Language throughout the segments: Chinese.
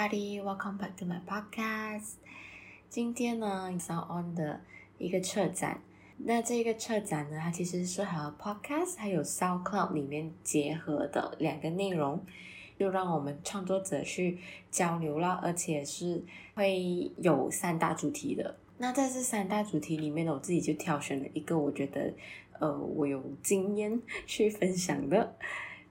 everybody, welcome back to my podcast. 今天呢是 On 的一个车展。那这个车展呢，它其实是和 podcast 还有 SoundCloud 里面结合的两个内容，就让我们创作者去交流了，而且是会有三大主题的。那在这三大主题里面呢，我自己就挑选了一个，我觉得呃，我有经验去分享的。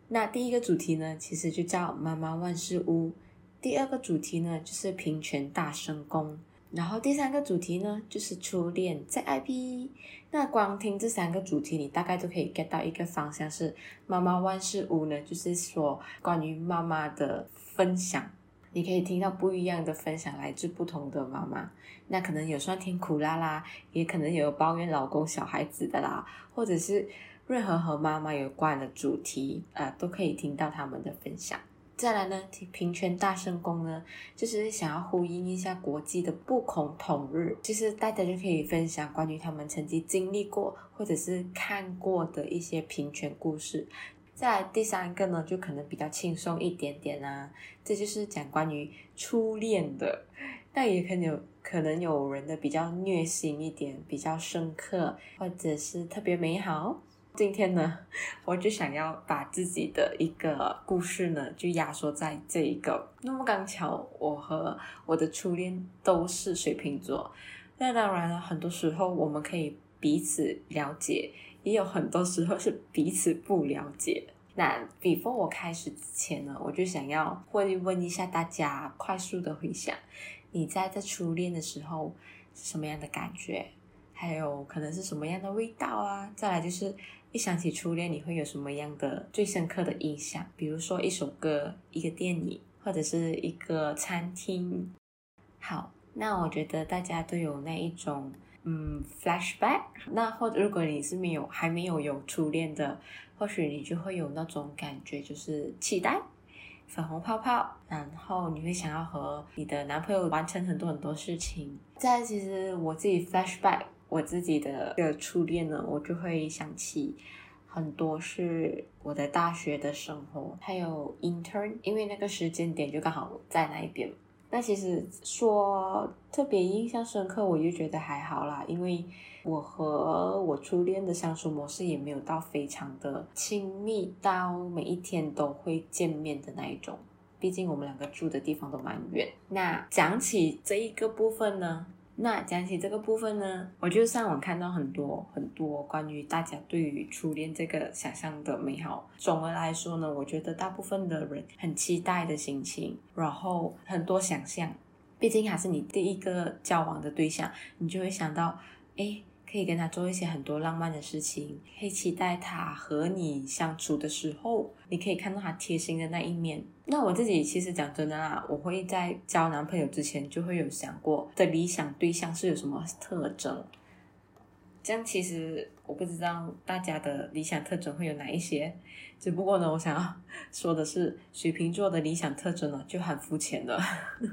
那第一个主题呢，其实就叫妈妈万事屋。第二个主题呢，就是平权大声公。然后第三个主题呢，就是初恋在 IP。那光听这三个主题，你大概都可以 get 到一个方向是妈妈万事屋呢，就是说关于妈妈的分享。你可以听到不一样的分享，来自不同的妈妈。那可能有酸甜苦辣啦，也可能有抱怨老公、小孩子的啦，或者是。任何和妈妈有关的主题，呃，都可以听到他们的分享。再来呢，平权大声公呢，就是想要呼应一下国际的不恐同日，其实大家就可以分享关于他们曾经经历过或者是看过的一些平权故事。再来第三个呢，就可能比较轻松一点点啊，这就是讲关于初恋的，但也可能有可能有人的比较虐心一点，比较深刻，或者是特别美好。今天呢，我就想要把自己的一个故事呢，就压缩在这一个。那么刚巧，我和我的初恋都是水瓶座。那当然了，很多时候我们可以彼此了解，也有很多时候是彼此不了解。那 before 我开始之前呢，我就想要会问一下大家，快速的回想，你在这初恋的时候是什么样的感觉？还有可能是什么样的味道啊？再来就是。一想起初恋，你会有什么样的最深刻的印象？比如说一首歌、一个电影，或者是一个餐厅。好，那我觉得大家都有那一种嗯 flashback。那或者如果你是没有还没有有初恋的，或许你就会有那种感觉，就是期待、粉红泡泡，然后你会想要和你的男朋友完成很多很多事情。再其实我自己 flashback。我自己的这个初恋呢，我就会想起很多是我的大学的生活，还有 intern，因为那个时间点就刚好在那一边。那其实说特别印象深刻，我就觉得还好啦，因为我和我初恋的相处模式也没有到非常的亲密，到每一天都会见面的那一种。毕竟我们两个住的地方都蛮远。那讲起这一个部分呢，那讲起这个部分呢，我就上网看到很多很多关于大家对于初恋这个想象的美好。总的来说呢，我觉得大部分的人很期待的心情，然后很多想象。毕竟还是你第一个交往的对象，你就会想到，哎。可以跟他做一些很多浪漫的事情，可以期待他和你相处的时候，你可以看到他贴心的那一面。那我自己其实讲真的啦，我会在交男朋友之前就会有想过的理想对象是有什么特征。这样其实我不知道大家的理想特征会有哪一些，只不过呢，我想要 说的是，水瓶座的理想特征呢就很肤浅的。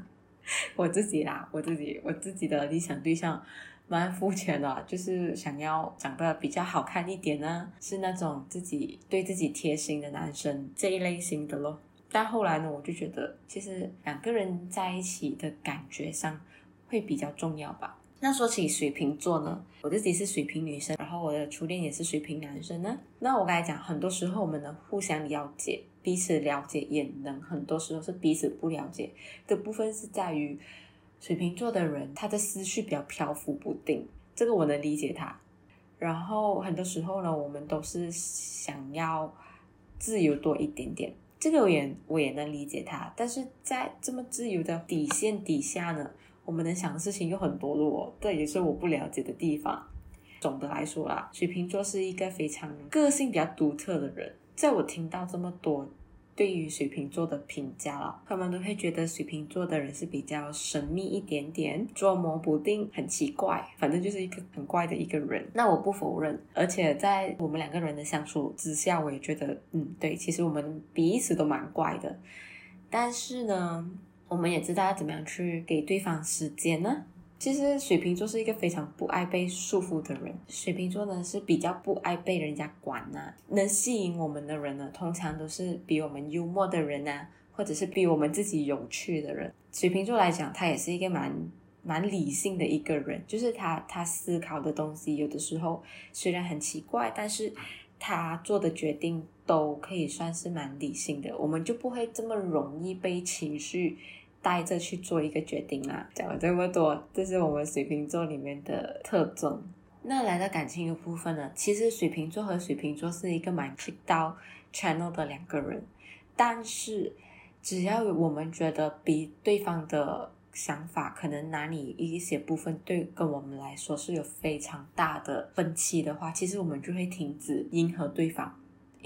我自己啦，我自己我自己的理想对象。蛮肤浅的，就是想要长得比较好看一点呢，是那种自己对自己贴心的男生这一类型的咯。但后来呢，我就觉得其实两个人在一起的感觉上会比较重要吧。那说起水瓶座呢，我自己是水瓶女生，然后我的初恋也是水瓶男生呢。那我刚才讲，很多时候我们能互相了解，彼此了解，也能很多时候是彼此不了解的部分是在于。水瓶座的人，他的思绪比较漂浮不定，这个我能理解他。然后很多时候呢，我们都是想要自由多一点点，这个我也我也能理解他。但是在这么自由的底线底下呢，我们能想的事情又很多咯，这也是我不了解的地方。总的来说啦，水瓶座是一个非常个性比较独特的人，在我听到这么多。对于水瓶座的评价了，他们都会觉得水瓶座的人是比较神秘一点点，捉摸不定，很奇怪，反正就是一个很怪的一个人。那我不否认，而且在我们两个人的相处之下，我也觉得，嗯，对，其实我们彼此都蛮怪的。但是呢，我们也知道要怎么样去给对方时间呢？其实水瓶座是一个非常不爱被束缚的人。水瓶座呢是比较不爱被人家管呐、能吸引我们的人呢，通常都是比我们幽默的人呐、或者是比我们自己有趣的人。水瓶座来讲，他也是一个蛮蛮理性的一个人，就是他他思考的东西有的时候虽然很奇怪，但是他做的决定都可以算是蛮理性的。我们就不会这么容易被情绪带着去做一个决定啦。讲了这么多，这是我们水瓶座里面的特征。那来到感情的部分呢，其实水瓶座和水瓶座是一个蛮 click 到 channel 的两个人，但是只要我们觉得比对方的想法可能哪里一些部分对跟我们来说是有非常大的分歧的话，其实我们就会停止迎合对方，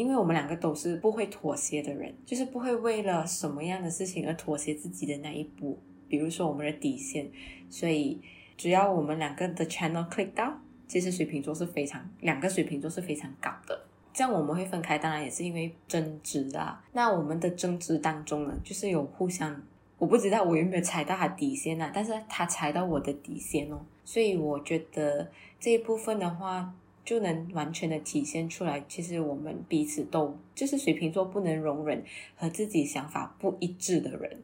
因为我们两个都是不会妥协的人，就是不会为了什么样的事情而妥协自己的那一步，比如说我们的底线，所以只要我们两个的 channel click 到。其实水瓶座是非常，两个水瓶座是非常高的。这样我们会分开，当然也是因为争执啦。那我们的争执当中呢，就是有互相，我不知道我有没有踩到他底线啊，但是他踩到我的底线哦。所以我觉得这一部分的话，就能完全的体现出来，其实我们彼此都就是水瓶座不能容忍和自己想法不一致的人。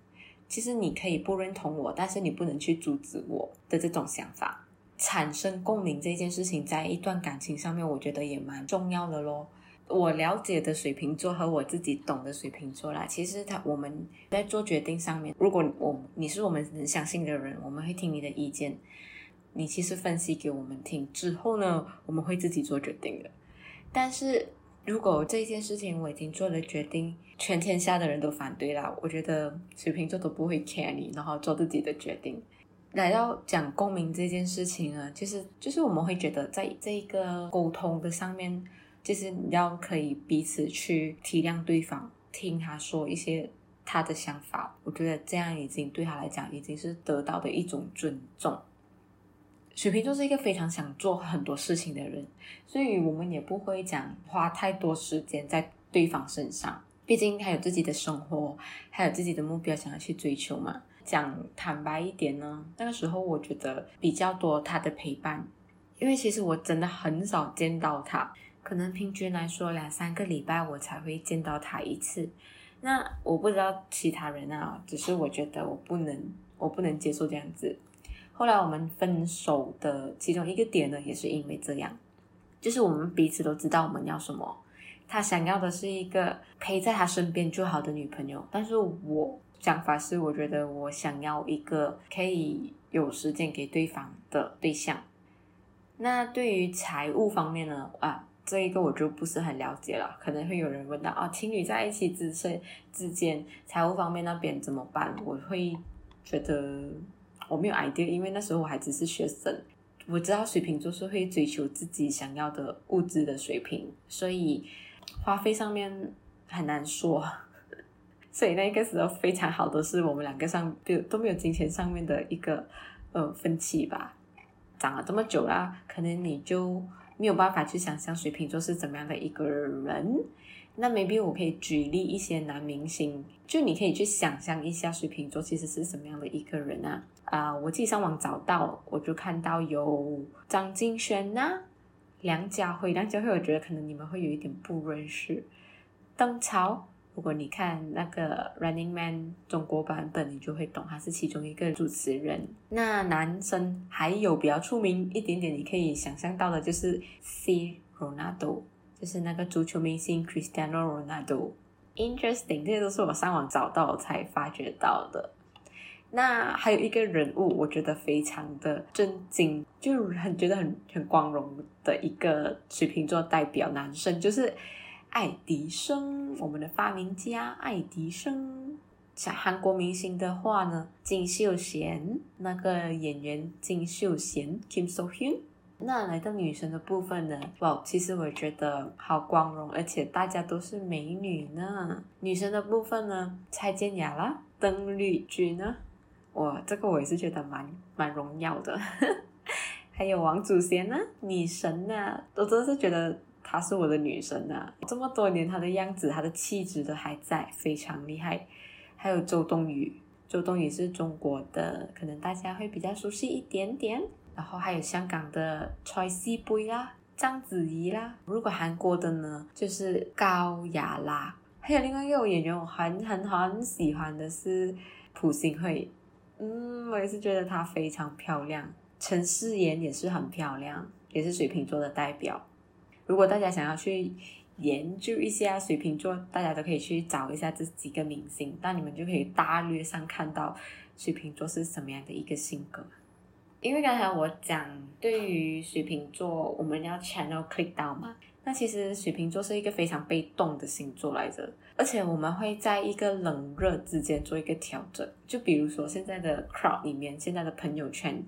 其实你可以不认同我，但是你不能去阻止我的这种想法。产生共鸣这件事情，在一段感情上面，我觉得也蛮重要的咯。我了解的水瓶座和我自己懂的水瓶座啦，其实他我们在做决定上面，如果我你是我们能相信的人，我们会听你的意见。你其实分析给我们听之后呢，我们会自己做决定的。但是如果这件事情我已经做了决定，全天下的人都反对了，我觉得水瓶座都不会 care 你，然后做自己的决定。来到讲共鸣这件事情呢，其实就是我们会觉得，在这个沟通的上面，就是你要可以彼此去体谅对方，听他说一些他的想法。我觉得这样已经对他来讲已经是得到的一种尊重。水瓶座是一个非常想做很多事情的人，所以我们也不会讲花太多时间在对方身上，毕竟他有自己的生活，还有自己的目标想要去追求嘛。讲坦白一点呢，那个时候我觉得比较多他的陪伴，因为其实我真的很少见到他，可能平均来说两三个礼拜我才会见到他一次。那我不知道其他人啊，只是我觉得我不能，我不能接受这样子。后来我们分手的其中一个点呢，也是因为这样，就是我们彼此都知道我们要什么，他想要的是一个陪在他身边就好的女朋友，但是我。想法是，我觉得我想要一个可以有时间给对方的对象。那对于财务方面呢？啊，这一个我就不是很了解了。可能会有人问到啊，情侣在一起之间之间，财务方面那边怎么办？我会觉得我没有 idea，因为那时候我还只是学生。我知道水瓶座是会追求自己想要的物质的水平，所以花费上面很难说。所以那个时候非常好的是我们两个上就都没有金钱上面的一个呃分歧吧。长了这么久了，可能你就没有办法去想象水瓶座是怎么样的一个人。那 maybe 我可以举例一些男明星，就你可以去想象一下水瓶座其实是什么样的一个人啊？啊、我自己上网找到，我就看到有张敬轩呐、梁家辉，梁家辉我觉得可能你们会有一点不认识，邓超。如果你看那个《Running Man》中国版本，你就会懂，他是其中一个主持人。那男生还有比较出名一点点，你可以想象到的就是 C. Ronaldo，就是那个足球明星 Cristiano Ronaldo。Interesting，这些都是我上网找到才发觉到的。那还有一个人物，我觉得非常的震惊，就很觉得很很光荣的一个水瓶座代表男生，就是。爱迪生，我们的发明家爱迪生。像韩国明星的话呢，金秀贤，那个演员金秀贤 Kim So Hyun。那来到女生的部分呢，哇，其实我觉得好光荣，而且大家都是美女呢。女生的部分呢，蔡健雅啦，邓丽君呢，哇，这个我也是觉得蛮蛮荣耀的。还有王祖贤呢，女神呢，我真的是觉得。她是我的女神啊！这么多年，她的样子、她的气质都还在，非常厉害。还有周冬雨，周冬雨是中国的，可能大家会比较熟悉一点点。然后还有香港的蔡思贝啦、章子怡啦。如果韩国的呢，就是高雅拉，还有另外一个演员，我很很很喜欢的是朴信惠。嗯，我也是觉得她非常漂亮。陈世妍也是很漂亮，也是水瓶座的代表。如果大家想要去研究一下水瓶座，大家都可以去找一下这几个明星，那你们就可以大略上看到水瓶座是什么样的一个性格。因为刚才我讲，对于水瓶座，我们要 channel click 到嘛，那其实水瓶座是一个非常被动的星座来着，而且我们会在一个冷热之间做一个调整。就比如说现在的 crowd 里面，现在的朋友圈，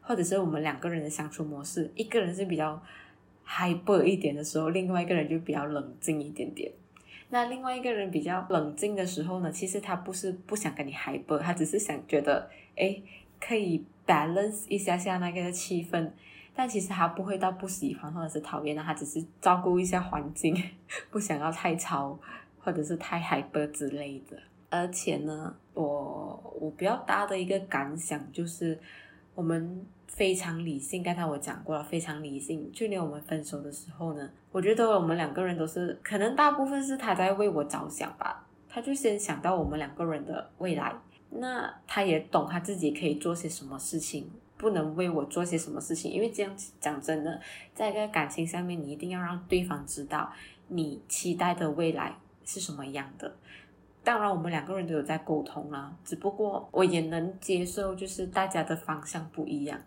或者是我们两个人的相处模式，一个人是比较。hyper 一点的时候，另外一个人就比较冷静一点点。那另外一个人比较冷静的时候呢，其实他不是不想跟你 hyper，他只是想觉得，诶，可以 balance 一下下那个气氛。但其实他不会到不喜欢或者是讨厌的，他只是照顾一下环境，不想要太吵或者是太 hyper 之类的。而且呢，我我比较大的一个感想就是，我们。非常理性，刚才我讲过了，非常理性。去年我们分手的时候呢，我觉得我们两个人都是，可能大部分是他在为我着想吧。他就先想到我们两个人的未来，那他也懂他自己可以做些什么事情，不能为我做些什么事情。因为这样讲真的，在一个感情上面，你一定要让对方知道你期待的未来是什么样的。当然，我们两个人都有在沟通啦，只不过我也能接受，就是大家的方向不一样。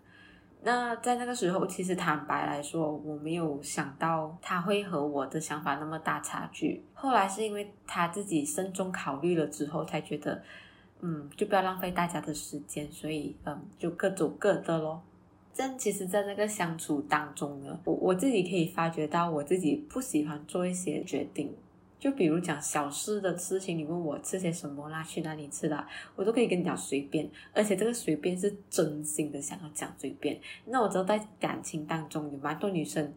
那在那个时候，其实坦白来说，我没有想到他会和我的想法那么大差距。后来是因为他自己慎重考虑了之后，才觉得，嗯，就不要浪费大家的时间，所以，嗯，就各走各的咯。但其实，在那个相处当中呢，我我自己可以发觉到，我自己不喜欢做一些决定。就比如讲小事的事情，你问我吃些什么啦，去哪里吃啦，我都可以跟你讲随便，而且这个随便是真心的想要讲随便。那我知道在感情当中有蛮多女生，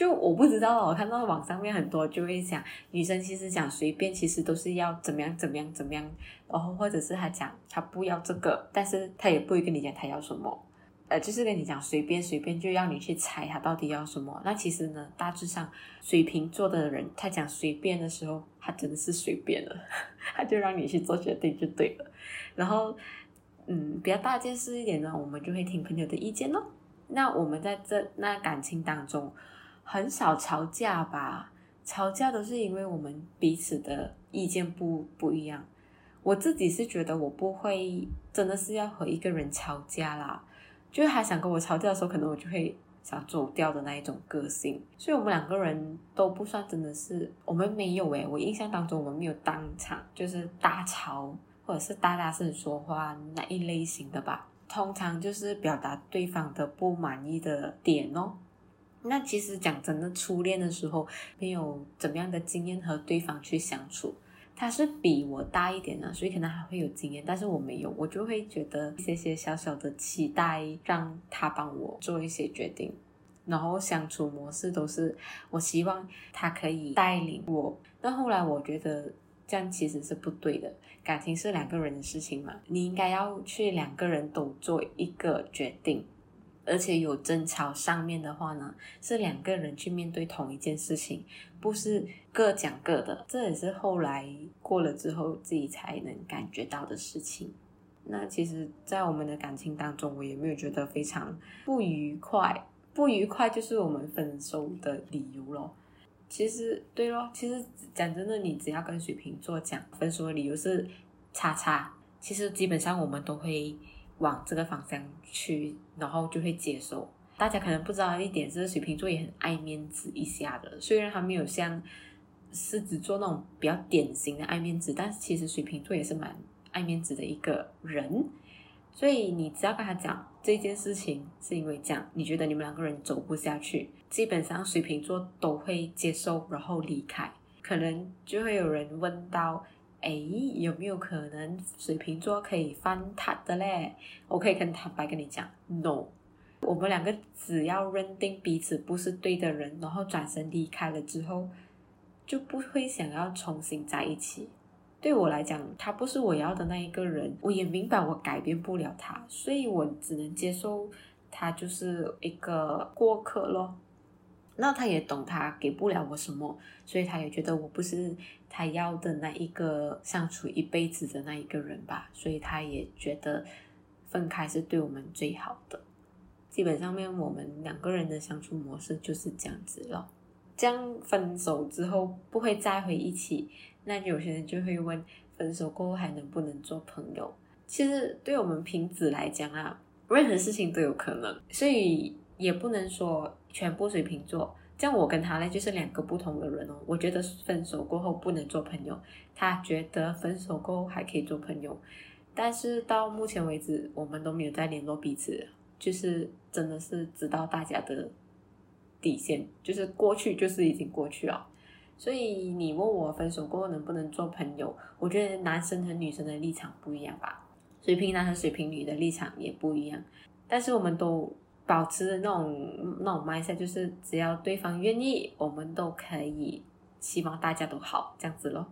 就我不知道，我看到网上面很多就会讲，女生其实讲随便，其实都是要怎么样怎么样怎么样，然后或者是她讲她不要这个，但是她也不会跟你讲她要什么。呃，就是跟你讲随便随便，就要你去猜他到底要什么。那其实呢，大致上水瓶座的人，他讲随便的时候，他真的是随便了，他就让你去做决定就对了。然后，嗯，比较大件事一点呢，我们就会听朋友的意见咯。那我们在这那感情当中，很少吵架吧？吵架都是因为我们彼此的意见不不一样。我自己是觉得我不会真的是要和一个人吵架啦。就是他想跟我吵架的时候，可能我就会想走掉的那一种个性，所以我们两个人都不算真的是，我们没有诶，我印象当中我们没有当场就是大吵，或者是大大声说话那一类型的吧。通常就是表达对方的不满意的点哦。那其实讲真的，初恋的时候没有怎么样的经验和对方去相处。他是比我大一点的，所以可能还会有经验，但是我没有，我就会觉得一些些小小的期待，让他帮我做一些决定，然后相处模式都是我希望他可以带领我。但后来我觉得这样其实是不对的，感情是两个人的事情嘛，你应该要去两个人都做一个决定。而且有争吵上面的话呢，是两个人去面对同一件事情，不是各讲各的。这也是后来过了之后自己才能感觉到的事情。那其实，在我们的感情当中，我也没有觉得非常不愉快。不愉快就是我们分手的理由咯。其实，对咯，其实讲真的，你只要跟水瓶座讲分手的理由是叉叉，其实基本上我们都会。往这个方向去，然后就会接受。大家可能不知道一点是，水瓶座也很爱面子一下的。虽然他没有像狮子座那种比较典型的爱面子，但是其实水瓶座也是蛮爱面子的一个人。所以你只要跟他讲这件事情是因为这样，你觉得你们两个人走不下去，基本上水瓶座都会接受，然后离开。可能就会有人问到。哎，有没有可能水瓶座可以翻挞的嘞？我可以很坦白跟你讲，no。我们两个只要认定彼此不是对的人，然后转身离开了之后，就不会想要重新在一起。对我来讲，他不是我要的那一个人，我也明白我改变不了他，所以我只能接受他就是一个过客咯。那他也懂他给不了我什么，所以他也觉得我不是他要的那一个相处一辈子的那一个人吧，所以他也觉得分开是对我们最好的。基本上面我们两个人的相处模式就是这样子了。这样分手之后不会再回一起，那有些人就会问，分手过后还能不能做朋友？其实对我们平子来讲啊，任何事情都有可能，所以也不能说全部水瓶座。像我跟他呢，就是两个不同的人哦。我觉得分手过后不能做朋友，他觉得分手过后还可以做朋友。但是到目前为止，我们都没有再联络彼此，就是真的是知道大家的。底线就是过去，就是已经过去了。所以你问我分手过后能不能做朋友，我觉得男生和女生的立场不一样吧。水瓶男和水瓶女的立场也不一样。但是我们都保持的那种那种 mindset，就是只要对方愿意，我们都可以希望大家都好这样子咯。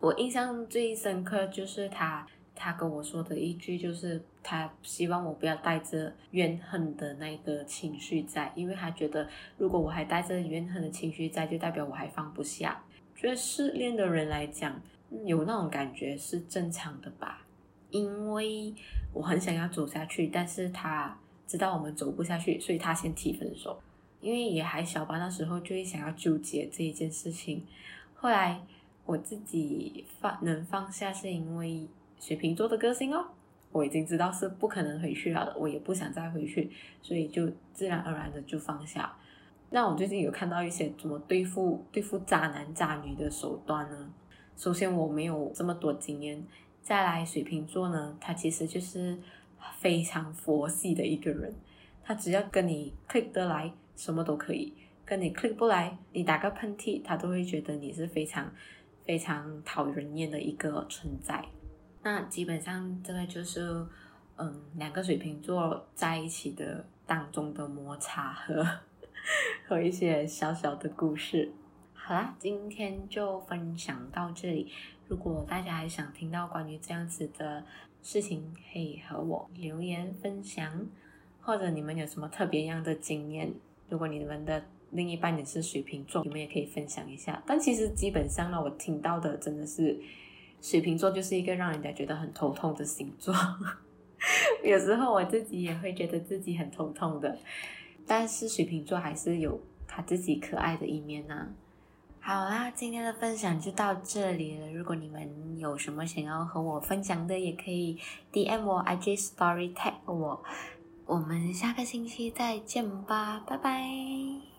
我印象最深刻就是他。他跟我说的一句就是，他希望我不要带着怨恨的那个情绪在，因为他觉得如果我还带着怨恨的情绪在，就代表我还放不下。觉得失恋的人来讲，有那种感觉是正常的吧？因为我很想要走下去，但是他知道我们走不下去，所以他先提分手。因为也还小吧，那时候就会想要纠结这一件事情。后来我自己放能放下，是因为。水瓶座的个性哦，我已经知道是不可能回去了，我也不想再回去，所以就自然而然的就放下。那我最近有看到一些怎么对付对付渣男渣女的手段呢？首先我没有这么多经验，再来水瓶座呢，他其实就是非常佛系的一个人，他只要跟你 click 得来，什么都可以；跟你 click 不来，你打个喷嚏，他都会觉得你是非常非常讨人厌的一个存在。那基本上这个就是，嗯，两个水瓶座在一起的当中的摩擦和 和一些小小的故事。好啦，今天就分享到这里。如果大家还想听到关于这样子的事情，可以和我留言分享，或者你们有什么特别样的经验，如果你们的另一半也是水瓶座，你们也可以分享一下。但其实基本上呢，我听到的真的是。水瓶座就是一个让人家觉得很头痛的星座，有时候我自己也会觉得自己很头痛的，但是水瓶座还是有他自己可爱的一面呢、好啦，今天的分享就到这里了。如果你们有什么想要和我分享的，也可以 DM 我 IG Story tag 我。我们下个星期再见吧，拜拜。